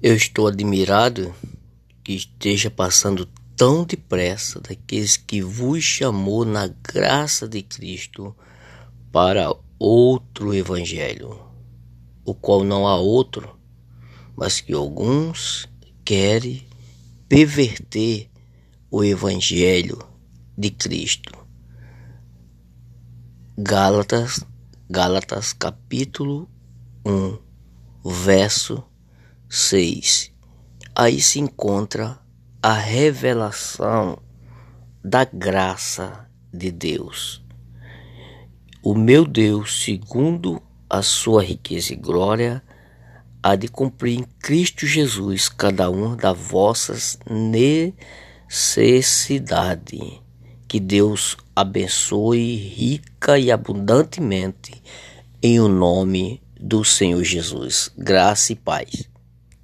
Eu estou admirado que esteja passando tão depressa daqueles que vos chamou na graça de Cristo para outro evangelho, o qual não há outro, mas que alguns querem perverter o evangelho de Cristo. Gálatas, Gálatas capítulo 1, verso 6. Aí se encontra a revelação da graça de Deus. O meu Deus, segundo a sua riqueza e glória, há de cumprir em Cristo Jesus cada uma das vossas necessidades. Que Deus abençoe rica e abundantemente em o nome do Senhor Jesus. Graça e paz.